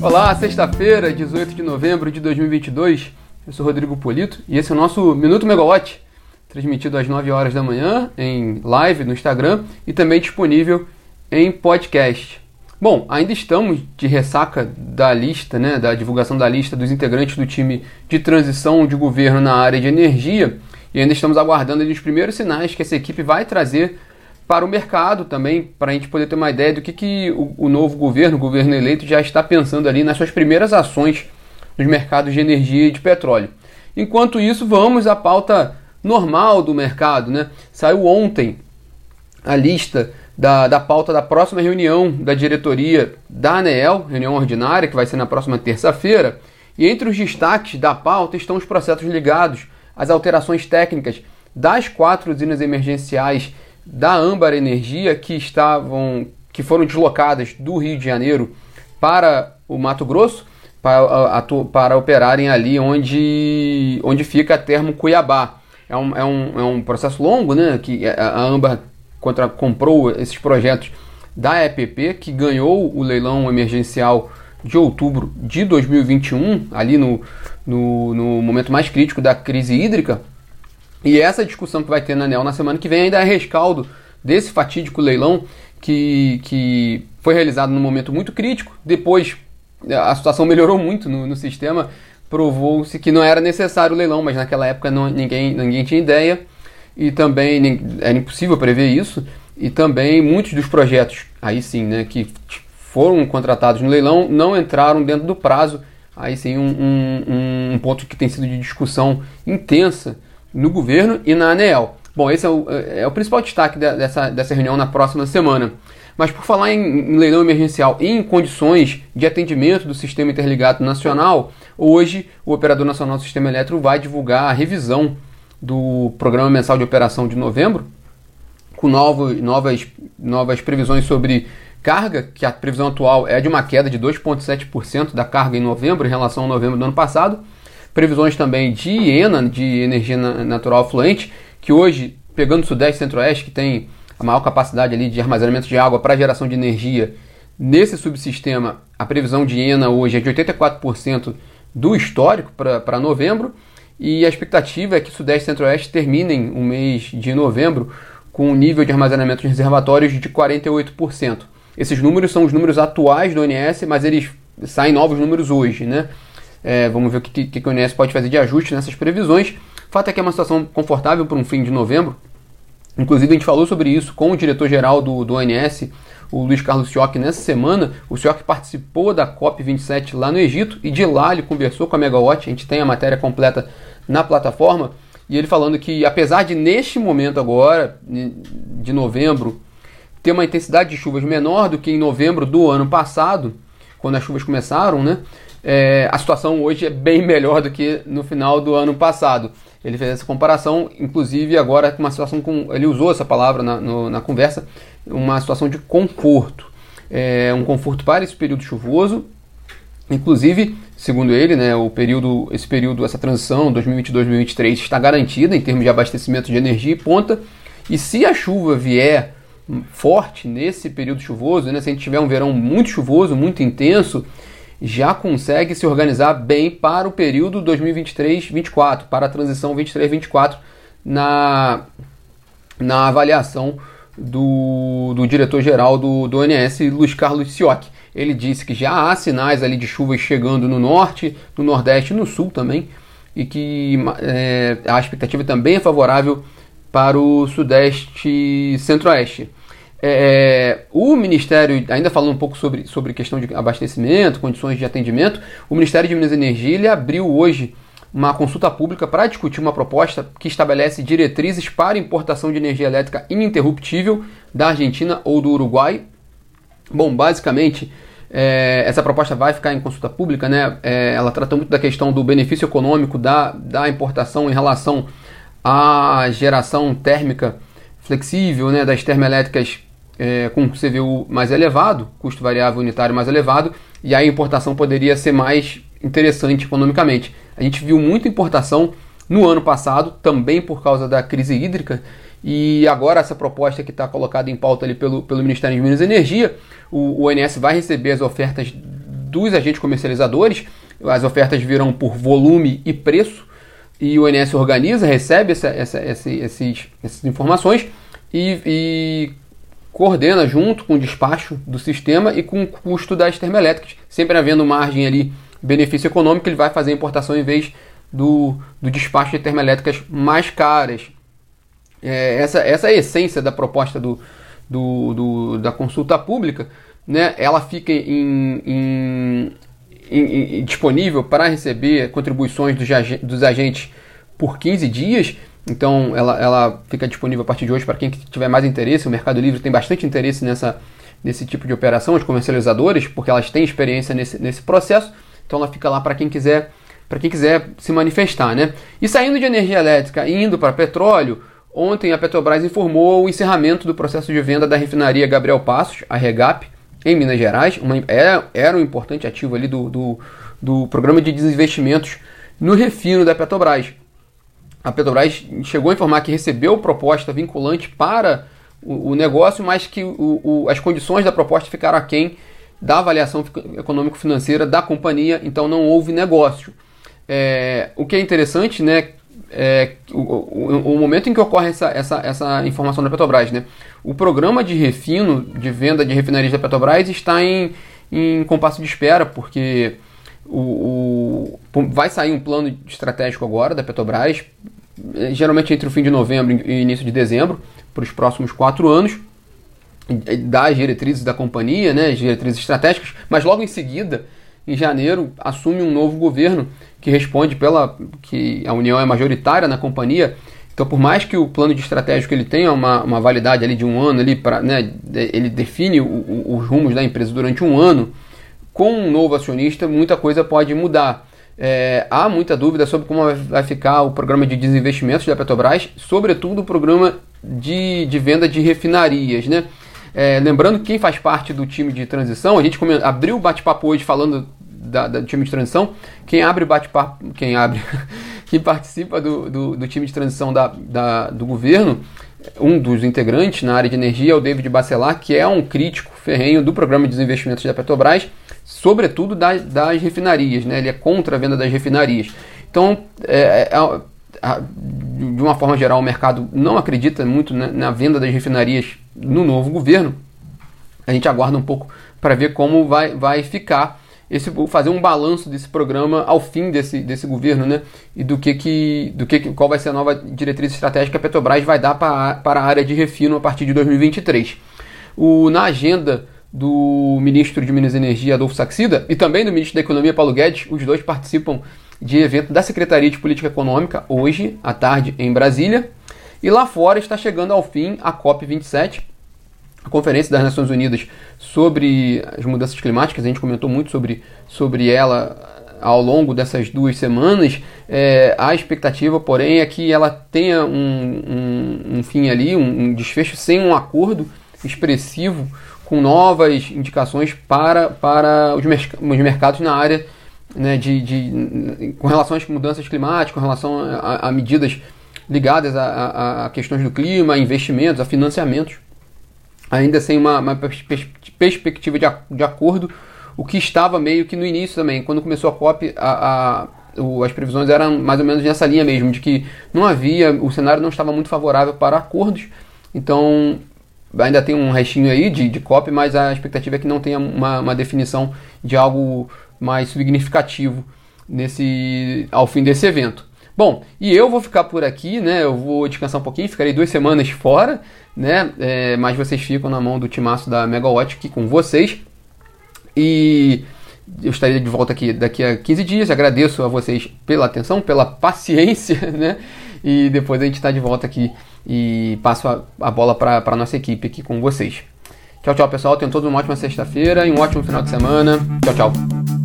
Olá, sexta-feira, 18 de novembro de 2022. Eu sou Rodrigo Polito e esse é o nosso Minuto Megawatt, transmitido às 9 horas da manhã em live no Instagram e também disponível em podcast. Bom, ainda estamos de ressaca da lista, né, da divulgação da lista dos integrantes do time de transição de governo na área de energia e ainda estamos aguardando os primeiros sinais que essa equipe vai trazer para o mercado também, para a gente poder ter uma ideia do que, que o, o, novo governo, o governo eleito, já está pensando ali nas suas primeiras ações nos mercados de energia e de petróleo. Enquanto isso, vamos à pauta normal do mercado. Né? Saiu ontem a lista da, da pauta da próxima reunião da diretoria da ANEEL, reunião ordinária, que vai ser na próxima terça-feira. E entre os destaques da pauta estão os processos ligados às alterações técnicas das quatro usinas emergenciais da Âmbar Energia que estavam que foram deslocadas do Rio de Janeiro para o Mato Grosso para, para operarem ali onde, onde fica a termo Cuiabá. É um, é, um, é um processo longo, né? Que a Âmbar contra, comprou esses projetos da EPP, que ganhou o leilão emergencial de outubro de 2021, ali no, no, no momento mais crítico da crise hídrica, e essa discussão que vai ter na ANEL na semana que vem ainda é rescaldo desse fatídico leilão que, que foi realizado num momento muito crítico. Depois a situação melhorou muito no, no sistema, provou-se que não era necessário o leilão, mas naquela época não, ninguém, ninguém tinha ideia e também era impossível prever isso. E também muitos dos projetos, aí sim, né, que foram contratados no leilão não entraram dentro do prazo. Aí sim, um, um, um ponto que tem sido de discussão intensa no governo e na ANEEL. Bom, esse é o, é o principal destaque dessa, dessa reunião na próxima semana. Mas por falar em, em leilão emergencial e em condições de atendimento do Sistema Interligado Nacional, hoje o Operador Nacional do Sistema Elétrico vai divulgar a revisão do Programa Mensal de Operação de novembro, com novo, novas, novas previsões sobre carga, que a previsão atual é de uma queda de 2,7% da carga em novembro em relação ao novembro do ano passado Previsões também de ENA, de energia natural fluente, que hoje, pegando o Sudeste e Centro-Oeste, que tem a maior capacidade ali de armazenamento de água para geração de energia, nesse subsistema, a previsão de ENA hoje é de 84% do histórico para novembro, e a expectativa é que Sudeste e Centro-Oeste terminem o mês de novembro com um nível de armazenamento de reservatórios de 48%. Esses números são os números atuais do ONS, mas eles saem novos números hoje, né? É, vamos ver o que, que, que o INSS pode fazer de ajuste nessas previsões. O fato é que é uma situação confortável para um fim de novembro. Inclusive, a gente falou sobre isso com o diretor-geral do, do ONS, o Luiz Carlos Sioc, nessa semana. O Sioc participou da COP27 lá no Egito e de lá ele conversou com a Megawatt. A gente tem a matéria completa na plataforma. E ele falando que, apesar de neste momento agora, de novembro, ter uma intensidade de chuvas menor do que em novembro do ano passado, quando as chuvas começaram, né? é, a situação hoje é bem melhor do que no final do ano passado. Ele fez essa comparação, inclusive agora com uma situação com. Ele usou essa palavra na, no, na conversa, uma situação de conforto. É, um conforto para esse período chuvoso. Inclusive, segundo ele, né, o período, esse período, essa transição 2022-2023 está garantida em termos de abastecimento de energia e ponta. E se a chuva vier forte nesse período chuvoso, né, se a gente tiver um verão muito chuvoso, muito intenso, já consegue se organizar bem para o período 2023-24, para a transição 23-24 na, na avaliação do, do diretor-geral do, do ONS, Luiz Carlos Sioc. Ele disse que já há sinais ali de chuvas chegando no norte, no nordeste e no sul também, e que é, a expectativa também é favorável para o sudeste e centro-oeste. É, o Ministério, ainda falando um pouco sobre, sobre questão de abastecimento, condições de atendimento, o Ministério de Minas e Energia ele abriu hoje uma consulta pública para discutir uma proposta que estabelece diretrizes para importação de energia elétrica ininterruptível da Argentina ou do Uruguai. Bom, basicamente, é, essa proposta vai ficar em consulta pública, né? É, ela trata muito da questão do benefício econômico da, da importação em relação à geração térmica flexível, né? Das termoelétricas é, com CVU mais elevado, custo variável unitário mais elevado, e a importação poderia ser mais interessante economicamente. A gente viu muita importação no ano passado, também por causa da crise hídrica, e agora essa proposta que está colocada em pauta ali pelo, pelo Ministério de Minas e Energia, o, ONS vai receber as ofertas dos agentes comercializadores. As ofertas virão por volume e preço, e o INS organiza, recebe essa, essa, esses, essas informações e, e, coordena junto com o despacho do sistema e com o custo das termoelétricas. Sempre havendo margem ali, benefício econômico, ele vai fazer a importação em vez do, do despacho de termoelétricas mais caras. É, essa, essa é a essência da proposta do, do, do, da consulta pública, né? ela fica em, em, em, disponível para receber contribuições dos, dos agentes por 15 dias. Então ela, ela fica disponível a partir de hoje para quem tiver mais interesse. O Mercado Livre tem bastante interesse nessa, nesse tipo de operação, os comercializadores, porque elas têm experiência nesse, nesse processo. Então ela fica lá para quem quiser para quem quiser se manifestar, né? E saindo de energia elétrica indo para petróleo, ontem a Petrobras informou o encerramento do processo de venda da refinaria Gabriel Passos, a Regap, em Minas Gerais. Uma, era, é, era um importante ativo ali do, do, do programa de desinvestimentos no refino da Petrobras. A Petrobras chegou a informar que recebeu proposta vinculante para o, o negócio, mas que o, o, as condições da proposta ficaram aquém da avaliação econômico-financeira da companhia, então não houve negócio. É, o que é interessante, né, é o, o, o, momento em que ocorre essa, essa, essa informação da Petrobras, né? O programa de refino, de venda de refinarias da Petrobras está em, em compasso de espera, porque o, o, vai sair um plano estratégico agora da Petrobras, geralmente entre o fim de novembro e início de dezembro, para os próximos quatro anos, das diretrizes da companhia, né, as diretrizes estratégicas, mas logo em seguida, em janeiro, assume um novo governo que responde pela que a União é majoritária na companhia. Então, por mais que o plano de estratégico ele tenha uma, uma validade ali de um ano, ali para, né, ele define o, o, os rumos da empresa durante um ano, com um novo acionista, muita coisa pode mudar. É, há muita dúvida sobre como vai ficar o programa de desinvestimentos da Petrobras, sobretudo o programa de, de venda de refinarias. Né? É, lembrando que quem faz parte do time de transição, a gente abriu o bate-papo hoje falando da, da, do time de transição. Quem abre bate-papo, quem abre, quem participa do, do, do, time de transição da, da, do governo, um dos integrantes na área de energia é o David Bacelar, que é um crítico ferrenho do programa de desinvestimentos da Petrobras, sobretudo das, das refinarias, né? Ele é contra a venda das refinarias. Então, é, é, é de uma forma geral, o mercado não acredita muito na, na venda das refinarias no novo governo. A gente aguarda um pouco para ver como vai, vai ficar esse, fazer um balanço desse programa ao fim desse, desse governo, né? E do que, que, do que, qual vai ser a nova diretriz estratégica que a Petrobras vai dar para, para a área de refino a partir de 2023. O, na agenda do ministro de Minas e Energia, Adolfo Saxida, e também do ministro da Economia, Paulo Guedes, os dois participam de evento da Secretaria de Política Econômica hoje à tarde em Brasília. E lá fora está chegando ao fim a COP27, a Conferência das Nações Unidas sobre as mudanças climáticas, a gente comentou muito sobre, sobre ela ao longo dessas duas semanas. É, a expectativa, porém, é que ela tenha um, um, um fim ali, um, um, desfecho sem um acordo expressivo com novas indicações para, para os, merc os mercados na área né, de, de, com relação às mudanças climáticas, com relação a, a medidas ligadas a, a, a questões do clima, a investimentos, a financiamentos ainda sem uma, uma perspectiva de, de, acordo, o que estava meio que no início também. Quando começou a COP, a, o, as previsões eram mais ou menos nessa linha mesmo, de que não havia, o cenário não estava muito favorável para acordos, então ainda tem um restinho aí de, de COP, mas a expectativa é que não tenha uma, uma definição de algo mais significativo nesse ao fim desse evento. Bom, e eu vou ficar por aqui, né? Eu vou descansar um pouquinho, ficarei duas semanas fora, né? É, mas vocês ficam na mão do timaço da Megawatt aqui com vocês. E eu estarei de volta aqui daqui a 15 dias. Agradeço a vocês pela atenção, pela paciência, né? E depois a gente está de volta aqui e passo a, a bola para a nossa equipe aqui com vocês. Tchau, tchau, pessoal. Tenham todos uma ótima sexta-feira e um ótimo final de semana. Tchau, tchau.